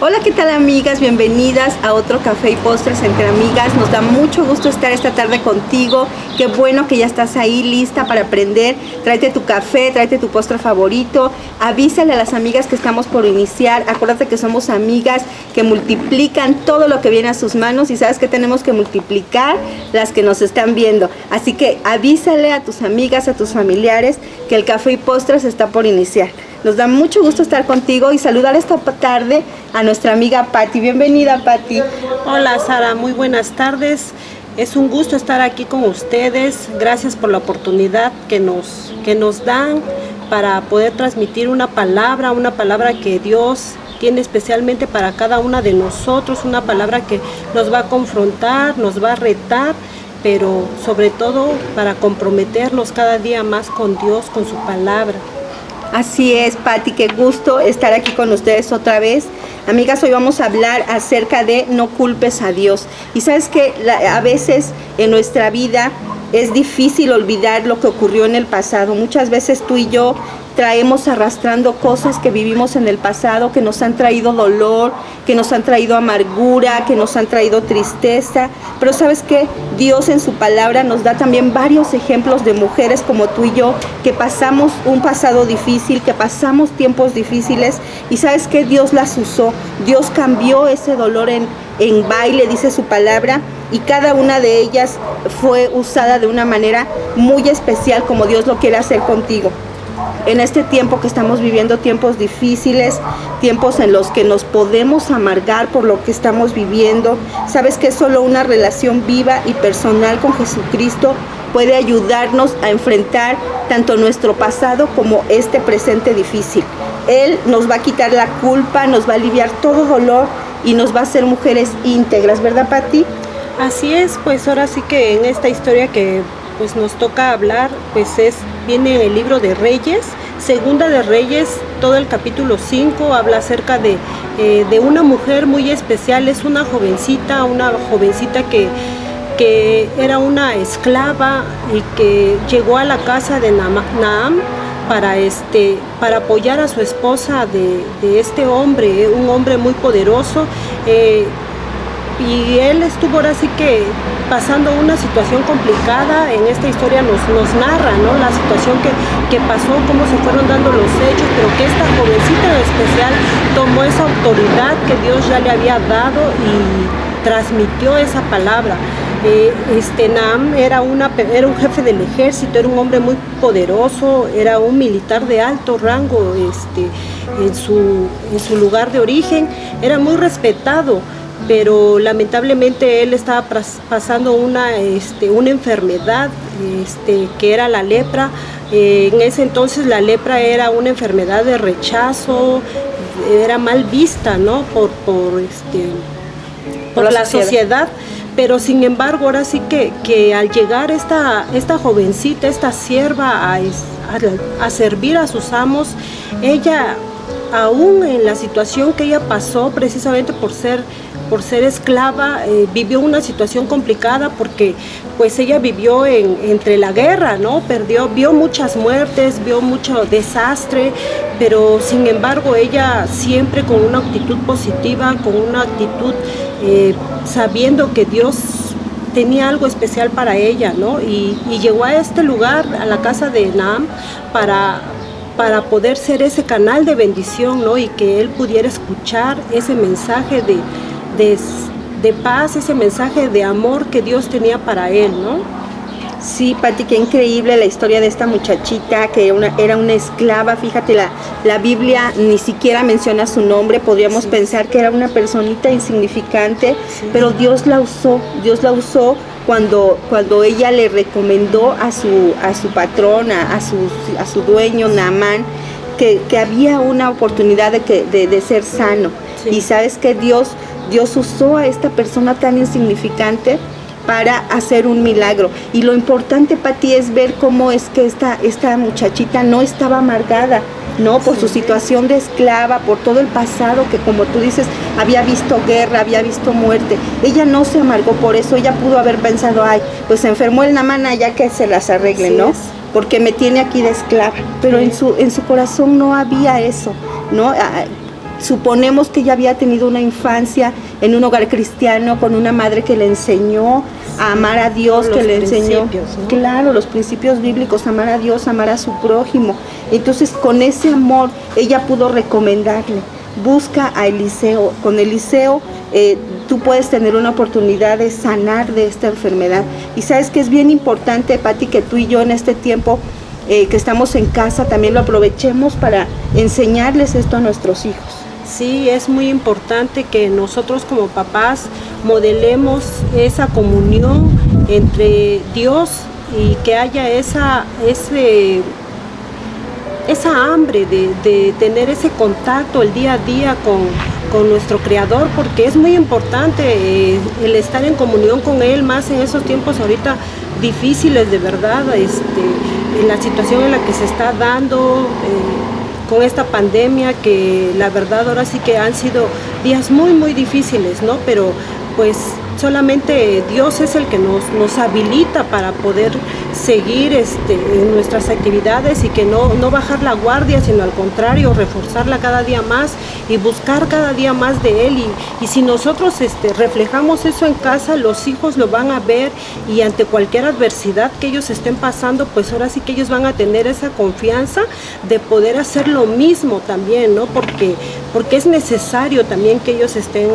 Hola, ¿qué tal amigas? Bienvenidas a otro café y postres entre amigas. Nos da mucho gusto estar esta tarde contigo. Qué bueno que ya estás ahí lista para aprender. Tráete tu café, tráete tu postre favorito. Avísale a las amigas que estamos por iniciar. Acuérdate que somos amigas que multiplican todo lo que viene a sus manos y sabes que tenemos que multiplicar las que nos están viendo. Así que avísale a tus amigas, a tus familiares que el café y postres está por iniciar. Nos da mucho gusto estar contigo y saludar esta tarde a nuestra amiga Patti. Bienvenida, Patti. Hola, Sara. Muy buenas tardes. Es un gusto estar aquí con ustedes. Gracias por la oportunidad que nos, que nos dan para poder transmitir una palabra, una palabra que Dios tiene especialmente para cada una de nosotros, una palabra que nos va a confrontar, nos va a retar, pero sobre todo para comprometernos cada día más con Dios, con su palabra. Así es, Patti, qué gusto estar aquí con ustedes otra vez. Amigas, hoy vamos a hablar acerca de no culpes a Dios. Y sabes que a veces en nuestra vida es difícil olvidar lo que ocurrió en el pasado. Muchas veces tú y yo traemos arrastrando cosas que vivimos en el pasado, que nos han traído dolor, que nos han traído amargura, que nos han traído tristeza. Pero sabes que Dios en su palabra nos da también varios ejemplos de mujeres como tú y yo, que pasamos un pasado difícil, que pasamos tiempos difíciles y sabes que Dios las usó. Dios cambió ese dolor en, en baile, dice su palabra, y cada una de ellas fue usada de una manera muy especial como Dios lo quiere hacer contigo en este tiempo que estamos viviendo, tiempos difíciles, tiempos en los que nos podemos amargar por lo que estamos viviendo. Sabes que solo una relación viva y personal con Jesucristo puede ayudarnos a enfrentar tanto nuestro pasado como este presente difícil. Él nos va a quitar la culpa, nos va a aliviar todo dolor y nos va a hacer mujeres íntegras, ¿verdad, Patti? Así es, pues ahora sí que en esta historia que pues nos toca hablar, pues es viene en el libro de Reyes, Segunda de Reyes, todo el capítulo 5 habla acerca de, eh, de, una mujer muy especial, es una jovencita, una jovencita que, que era una esclava y que llegó a la casa de Naam para, este, para apoyar a su esposa de, de este hombre, un hombre muy poderoso. Eh, y él estuvo ahora sí que pasando una situación complicada, en esta historia nos, nos narra ¿no? la situación que, que pasó, cómo se fueron dando los hechos, pero que esta jovencita en especial tomó esa autoridad que Dios ya le había dado y transmitió esa palabra. Eh, este Nam era, una, era un jefe del ejército, era un hombre muy poderoso, era un militar de alto rango este, en, su, en su lugar de origen, era muy respetado pero lamentablemente él estaba pasando una, este, una enfermedad este, que era la lepra. Eh, en ese entonces la lepra era una enfermedad de rechazo, era mal vista ¿no? por, por, este, por, la, sociedad. Pero sin embargo, ahora sí que, que al llegar esta, esta jovencita, esta sierva a, a servir a sus amos, ella aún en la situación que ella pasó precisamente por ser por ser esclava, eh, vivió una situación complicada porque pues ella vivió entre la guerra, ¿no? Perdió, vio muchas muertes, vio mucho desastre, pero sin embargo ella siempre con una actitud positiva, con una actitud eh, sabiendo que Dios tenía algo especial para ella, ¿no? Y, llegó a este lugar, a la casa de Naam, para, para poder ser ese canal de bendición, ¿no? Y que él pudiera escuchar ese mensaje de, de, paz, ese mensaje de amor que Dios tenía para él, ¿no? Sí, Pati, qué increíble la historia de esta muchachita que era una esclava. Fíjate, la, la Biblia ni siquiera menciona su nombre. Podríamos pensar que era una personita insignificante, pero Dios la usó. Dios la usó cuando, cuando ella le recomendó a su, a su patrona, a su, a su dueño, Naamán, que, había una oportunidad de, que, de, ser sano. Y sabes que Dios Dios usó a esta persona tan insignificante para hacer un milagro. Y lo importante para ti es ver cómo es que esta, esta muchachita no estaba amargada, ¿no? Por su situación de esclava, por todo el pasado que como tú dices, había visto guerra, había visto muerte. Ella no se amargó por eso, ella pudo haber pensado, ay, pues se enfermó el Namana ya que se las arregle, ¿no? Porque me tiene aquí de esclava. Pero en, su, en su corazón no había eso, ¿no? Suponemos que ella había tenido una infancia en un hogar cristiano con una madre que le enseñó a amar a Dios, que le enseñó, claro, los principios bíblicos, amar a Dios, amar a su prójimo. Entonces, con ese amor, ella pudo recomendarle, busca a Eliseo. Con Eliseo eh, tú puedes tener una oportunidad de sanar de esta enfermedad. Y sabes que es bien importante, Patti, que tú y yo en este tiempo eh, que estamos en casa también lo aprovechemos para enseñarles esto a nuestros hijos. Sí, es muy importante que nosotros como papás modelemos esa comunión entre Dios y que haya esa, ese, esa hambre de, tener ese contacto el día a día con, nuestro Creador, porque es muy importante eh, el estar en comunión con Él, más en esos tiempos ahorita difíciles de verdad, este, en la situación en la que se está dando. Eh, con esta pandemia que la verdad ahora sí que han sido días muy muy difíciles, ¿no? Pero pues solamente Dios es el que nos, nos habilita para poder seguir este, en nuestras actividades y que no, no bajar la guardia, sino al contrario, reforzarla cada día más y buscar cada día más de Él. Y, si nosotros este, reflejamos eso en casa, los hijos lo van a ver y ante cualquier adversidad que ellos estén pasando, pues ahora sí que ellos van a tener esa confianza de poder hacer lo mismo también, ¿no? Porque, porque es necesario también que ellos estén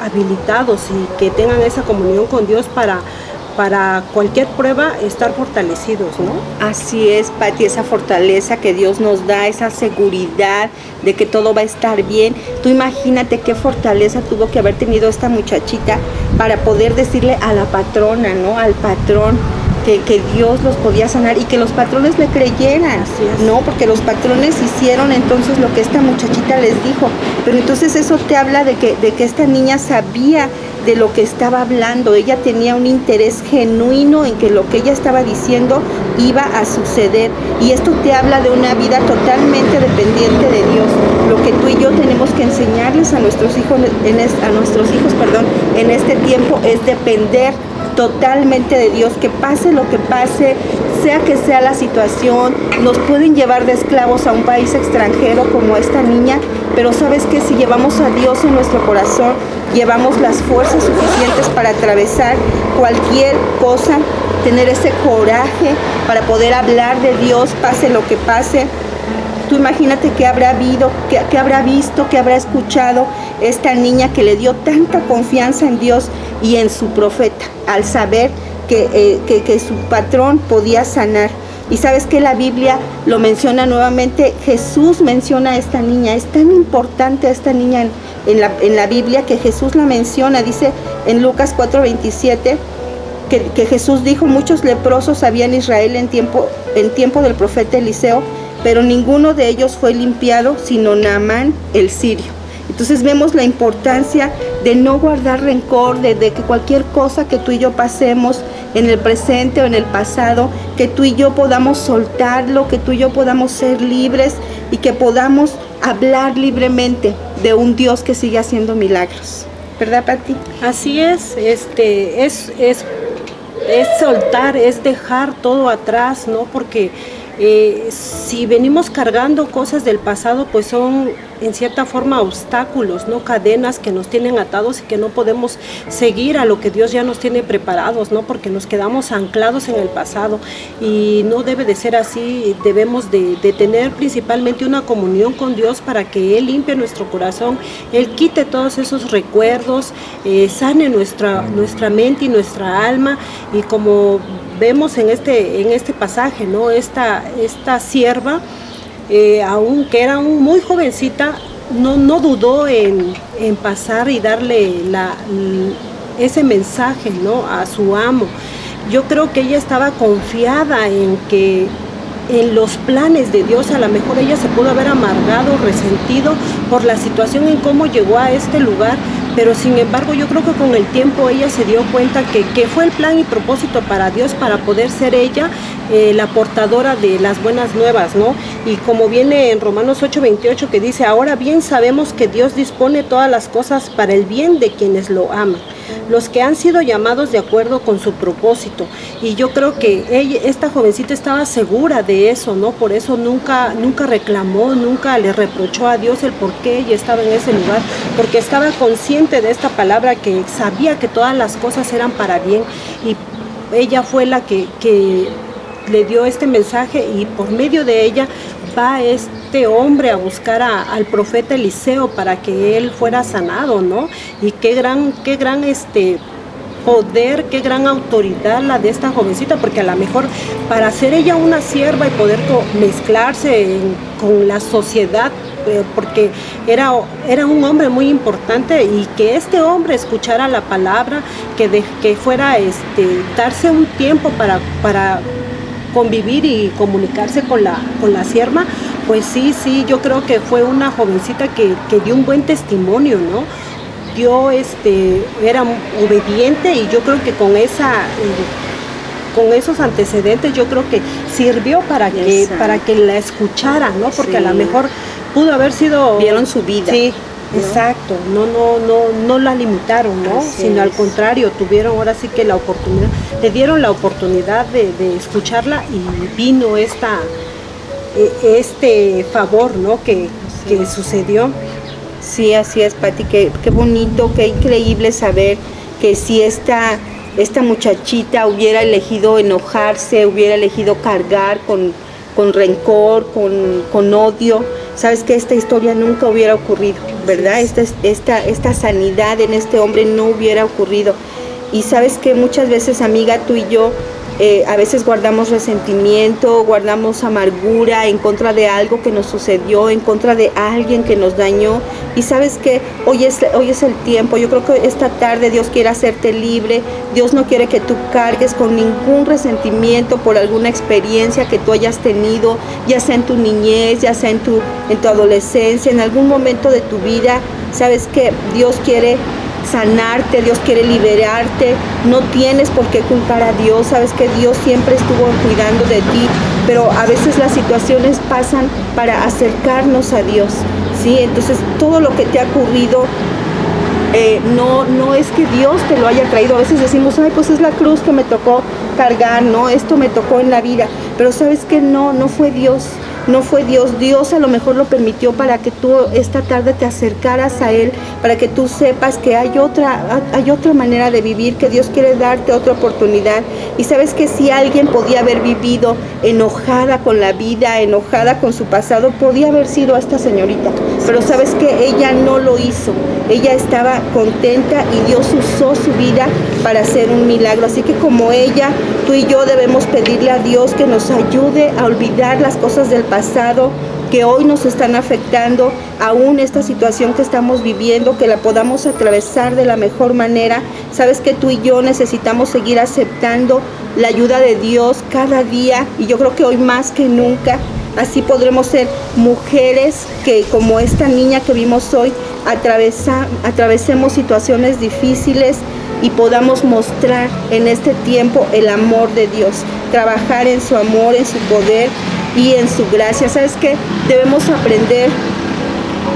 habilitados y que tengan esa comunión con Dios para, para cualquier prueba estar fortalecidos, ¿no? Así es, Pati, esa fortaleza que Dios nos da, esa seguridad de que todo va a estar bien. Tú imagínate qué fortaleza tuvo que haber tenido esta muchachita para poder decirle a la patrona, ¿no? Al patrón, que, Dios los podía sanar y que los patrones le creyeran, ¿no? Porque los patrones hicieron entonces lo que esta muchachita les dijo. Pero entonces eso te habla de que, de que esta niña sabía de lo que estaba hablando. Ella tenía un interés genuino en que lo que ella estaba diciendo iba a suceder. Y esto te habla de una vida totalmente dependiente de Dios. Lo que tú y yo tenemos que enseñarles a nuestros hijos, en a nuestros hijos, perdón, en este tiempo es depender totalmente de Dios, que pase lo que pase, sea que sea la situación, nos pueden llevar de esclavos a un país extranjero como esta niña, pero sabes que si llevamos a Dios en nuestro corazón, llevamos las fuerzas suficientes para atravesar cualquier cosa, tener ese coraje para poder hablar de Dios, pase lo que pase. Tú imagínate qué habrá habido, qué, habrá visto, qué habrá escuchado esta niña que le dio tanta confianza en Dios y en su profeta, al saber que, eh, que, su patrón podía sanar. Y sabes que la Biblia lo menciona nuevamente, Jesús menciona a esta niña, es tan importante esta niña en, la, en la, Biblia que Jesús la menciona, dice en Lucas 4:27, que, que, Jesús dijo, muchos leprosos había en Israel en tiempo, en tiempo del profeta Eliseo, pero ninguno de ellos fue limpiado, sino Naamán el sirio. Entonces vemos la importancia de no guardar rencor, de, que cualquier cosa que tú y yo pasemos en el presente o en el pasado, que tú y yo podamos soltarlo, que tú y yo podamos ser libres y que podamos hablar libremente de un Dios que sigue haciendo milagros. ¿Verdad, Pati? Así es, este, es, es, es soltar, es dejar todo atrás, ¿no? Porque eh, si venimos cargando cosas del pasado, pues son en cierta forma obstáculos, no cadenas que nos tienen atados y que no podemos seguir a lo que Dios ya nos tiene preparados, no porque nos quedamos anclados en el pasado y no debe de ser así. Debemos de, tener principalmente una comunión con Dios para que Él limpie nuestro corazón, Él quite todos esos recuerdos, eh, sane nuestra nuestra mente y nuestra alma y como vemos en este, en este pasaje, ¿no? Esta, esta sierva, eh, aunque era muy jovencita, no, no dudó en, pasar y darle ese mensaje ¿no? a su amo. Yo creo que ella estaba confiada en que en los planes de Dios, a lo mejor ella se pudo haber amargado, resentido por la situación en cómo llegó a este lugar, pero sin embargo yo creo que con el tiempo ella se dio cuenta que, fue el plan y propósito para Dios para poder ser ella eh, la portadora de las buenas nuevas, ¿no? Y como viene en Romanos 8:28 que dice, ahora bien sabemos que Dios dispone todas las cosas para el bien de quienes lo aman. Los que han sido llamados de acuerdo con su propósito. Y yo creo que ella, esta jovencita estaba segura de eso, ¿no? Por eso nunca, nunca reclamó, nunca le reprochó a Dios el por qué ella estaba en ese lugar, porque estaba consciente de esta palabra que sabía que todas las cosas eran para bien y ella fue la que, que le dio este mensaje y por medio de ella va este hombre a buscar al profeta Eliseo para que él fuera sanado, ¿no? Y qué gran, qué gran este poder, qué gran autoridad la de esta jovencita, porque a lo mejor para ser ella una sierva y poder mezclarse con la sociedad, eh, porque era, era un hombre muy importante y que este hombre escuchara la palabra, que, de, que fuera este, darse un tiempo para, para convivir y comunicarse con la, con la sierva, pues sí, sí, yo creo que fue una jovencita que, dio un buen testimonio, ¿no? Dio, este, era obediente y yo creo que con esa... con esos antecedentes yo creo que sirvió para que para que la escucharan, ¿no? Porque a lo mejor pudo haber sido vieron su vida. Sí, Exacto, no, no, no, no la limitaron, ¿no? Sino al contrario, tuvieron ahora sí que la oportunidad, le dieron la oportunidad de, escucharla y vino esta, e, este favor, ¿no? Que, que sucedió. Sí, así es, Pati, qué, qué bonito, qué increíble saber que si esta, esta muchachita hubiera elegido enojarse, hubiera elegido cargar con, con rencor, con, con odio, sabes que esta historia nunca hubiera ocurrido, ¿verdad? Esta, esta, esta sanidad en este hombre no hubiera ocurrido. Y sabes que muchas veces, amiga, tú y yo eh, a veces guardamos resentimiento, guardamos amargura en contra de algo que nos sucedió, en contra de alguien que nos dañó. Y sabes que hoy es, hoy es el tiempo, yo creo que esta tarde Dios quiere hacerte libre, Dios no quiere que tú cargues con ningún resentimiento por alguna experiencia que tú hayas tenido, ya sea en tu niñez, ya sea en tu, en tu adolescencia, en algún momento de tu vida. Sabes que Dios quiere sanarte, Dios quiere liberarte, no tienes por qué culpar a Dios, sabes que Dios siempre estuvo cuidando de ti, pero a veces las situaciones pasan para acercarnos a Dios, ¿sí? Entonces todo lo que te ha ocurrido eh, no, no es que Dios te lo haya traído. A veces decimos, ay, pues es la cruz que me tocó cargar, ¿no? Esto me tocó en la vida. Pero sabes que no, no fue Dios no fue Dios. Dios a lo mejor lo permitió para que tú esta tarde te acercaras a Él, para que tú sepas que hay otra, hay otra manera de vivir, que Dios quiere darte otra oportunidad. Y sabes que si alguien podía haber vivido enojada con la vida, enojada con su pasado, podía haber sido esta señorita. Pero sabes que ella no lo hizo. Ella estaba contenta y Dios usó su vida para hacer un milagro. Así que como ella, tú y yo debemos pedirle a Dios que nos ayude a olvidar las cosas del pasado que hoy nos están afectando, aún esta situación que estamos viviendo, que la podamos atravesar de la mejor manera. Sabes que tú y yo necesitamos seguir aceptando la ayuda de Dios cada día y yo creo que hoy más que nunca. Así podremos ser mujeres que como esta niña que vimos hoy, atravesa, atravesemos situaciones difíciles y podamos mostrar en este tiempo el amor de Dios, trabajar en su amor, en su poder y en su gracia. ¿Sabes qué? Debemos aprender,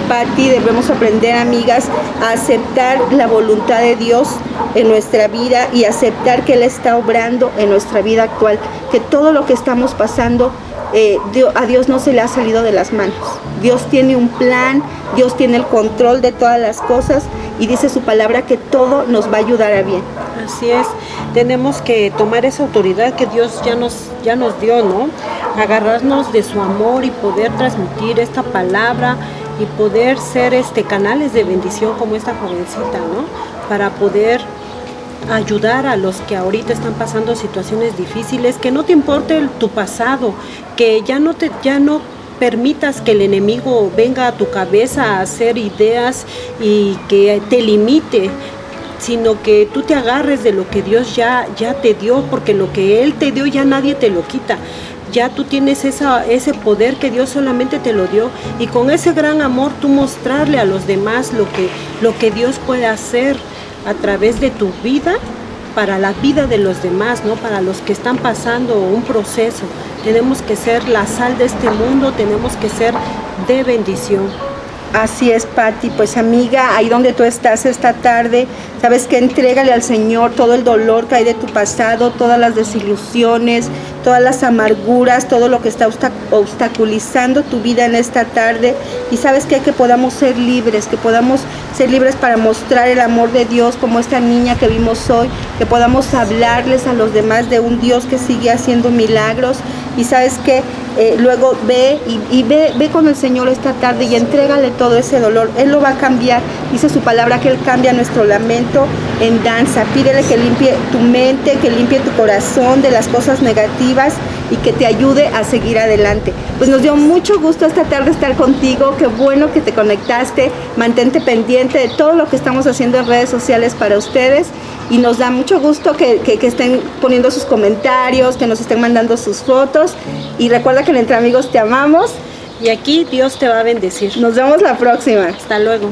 Patti, debemos aprender, amigas, a aceptar la voluntad de Dios en nuestra vida y aceptar que Él está obrando en nuestra vida actual, que todo lo que estamos pasando eh, a Dios no se le ha salido de las manos. Dios tiene un plan, Dios tiene el control de todas las cosas y dice su palabra que todo nos va a ayudar a bien. Así es, tenemos que tomar esa autoridad que Dios ya nos, ya nos dio, ¿no? Agarrarnos de su amor y poder transmitir esta palabra y poder ser este canales de bendición como esta jovencita, ¿no? Para poder ayudar a los que ahorita están pasando situaciones difíciles, que no te importe tu pasado, que ya no te ya no permitas que el enemigo venga a tu cabeza a hacer ideas y que te limite, sino que tú te agarres de lo que Dios ya, ya te dio, porque lo que Él te dio ya nadie te lo quita. Ya tú tienes esa, ese poder que Dios solamente te lo dio y con ese gran amor tú mostrarle a los demás lo que, lo que Dios puede hacer a través de tu vida para la vida de los demás, ¿no? Para los que están pasando un proceso. Tenemos que ser la sal de este mundo, tenemos que ser de bendición. Así es, Patti. Pues amiga, ahí donde tú estás esta tarde, sabes que entrégale al Señor todo el dolor que hay de tu pasado, todas las desilusiones, todas las amarguras, todo lo que está obstaculizando tu vida en esta tarde. Y sabes que, que podamos ser libres, que podamos ser libres para mostrar el amor de Dios como esta niña que vimos hoy, que podamos hablarles a los demás de un Dios que sigue haciendo milagros. Y sabes que eh, luego ve y, ve, ve con el Señor esta tarde y entrégale todo ese dolor. Él lo va a cambiar. Dice su palabra que Él cambia nuestro lamento en danza. Pídele que limpie tu mente, que limpie tu corazón de las cosas negativas y que te ayude a seguir adelante. Pues nos dio mucho gusto esta tarde estar contigo. Qué bueno que te conectaste. Mantente pendiente de todo lo que estamos haciendo en redes sociales para ustedes y nos da mucho gusto que, estén poniendo sus comentarios, que nos estén mandando sus fotos y recuerda que en Entre Amigos te amamos. Y aquí Dios te va a bendecir. Nos vemos la próxima. Hasta luego.